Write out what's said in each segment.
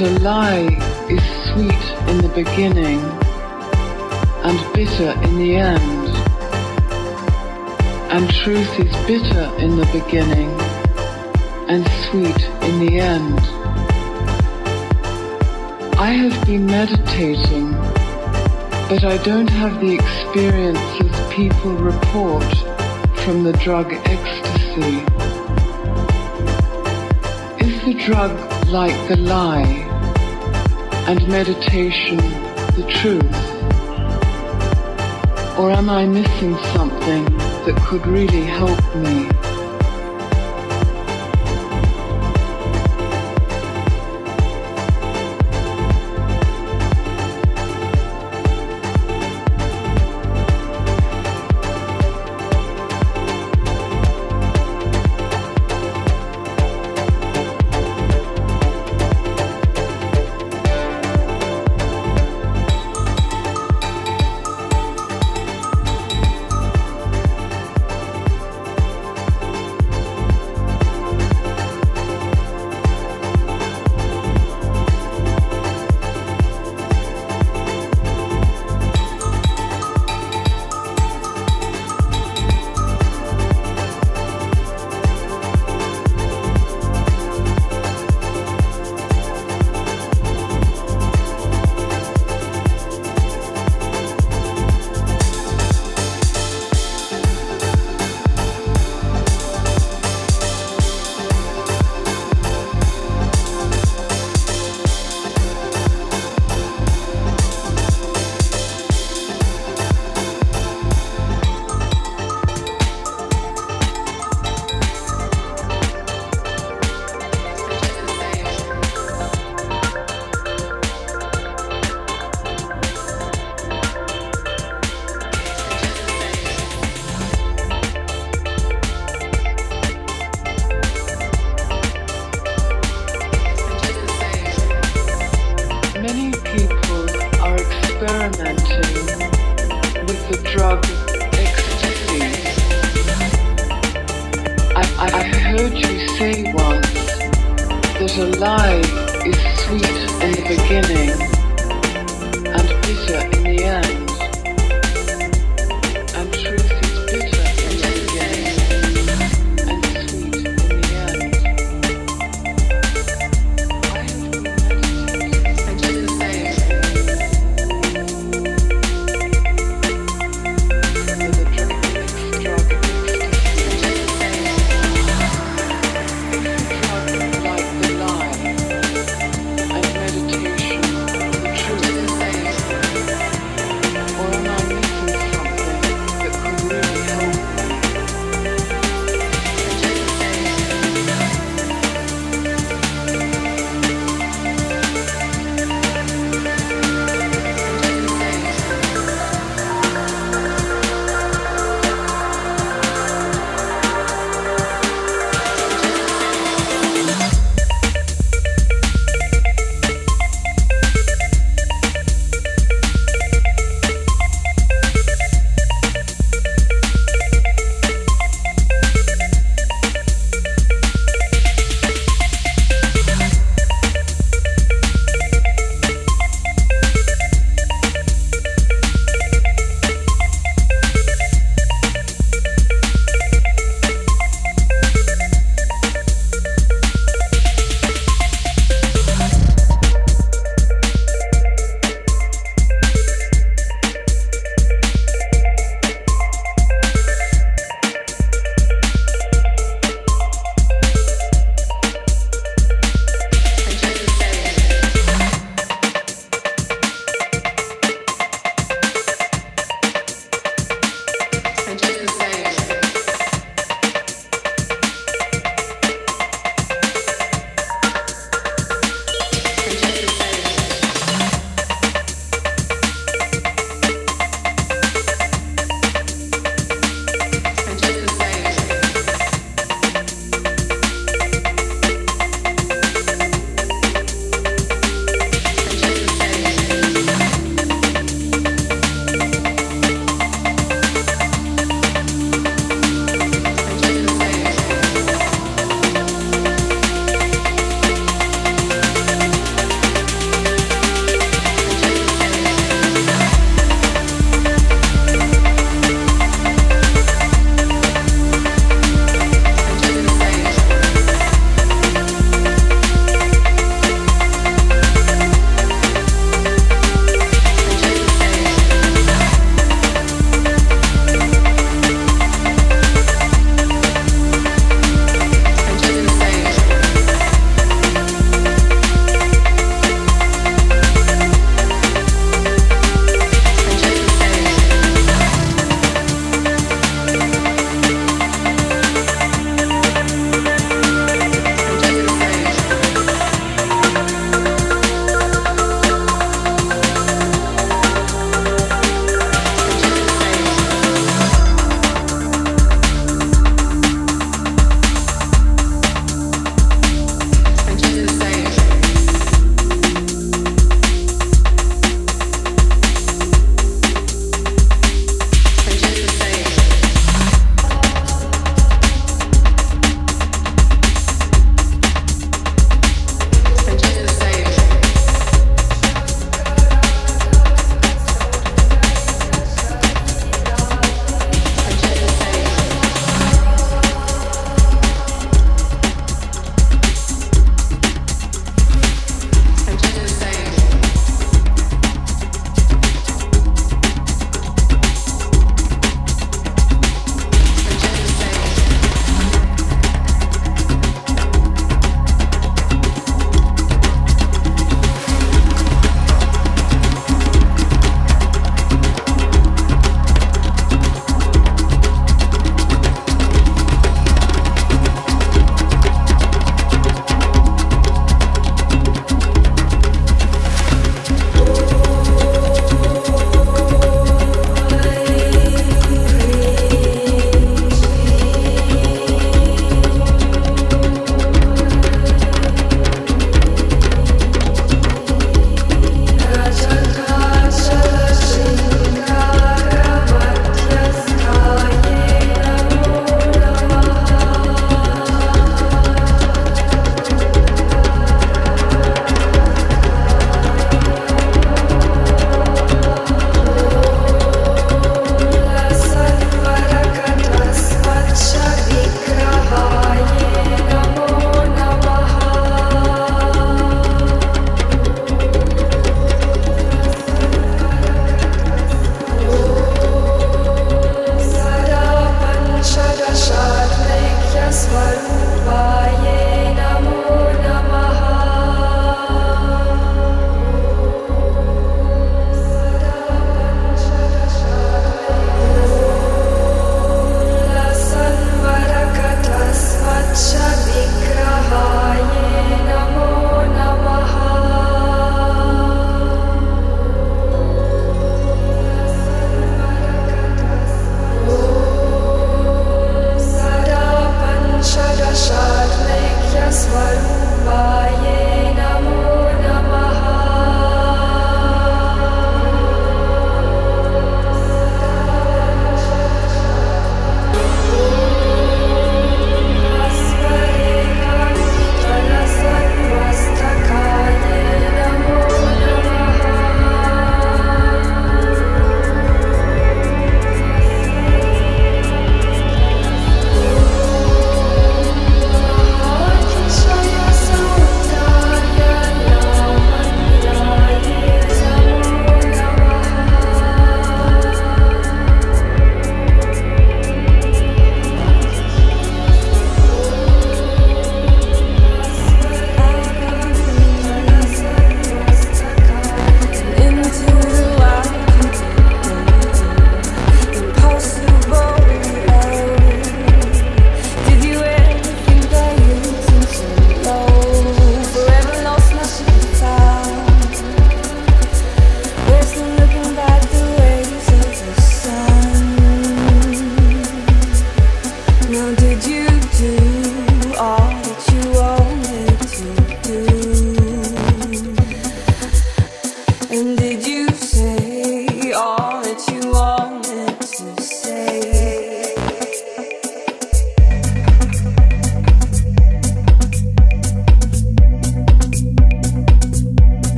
a lie is sweet in the beginning and bitter in the end, and truth is bitter in the beginning and sweet in the end. I have been meditating, but I don't have the experiences people report from the drug ecstasy. Is the drug like the lie and meditation the truth? Or am I missing something that could really help me?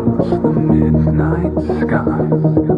clouds, the midnight sky.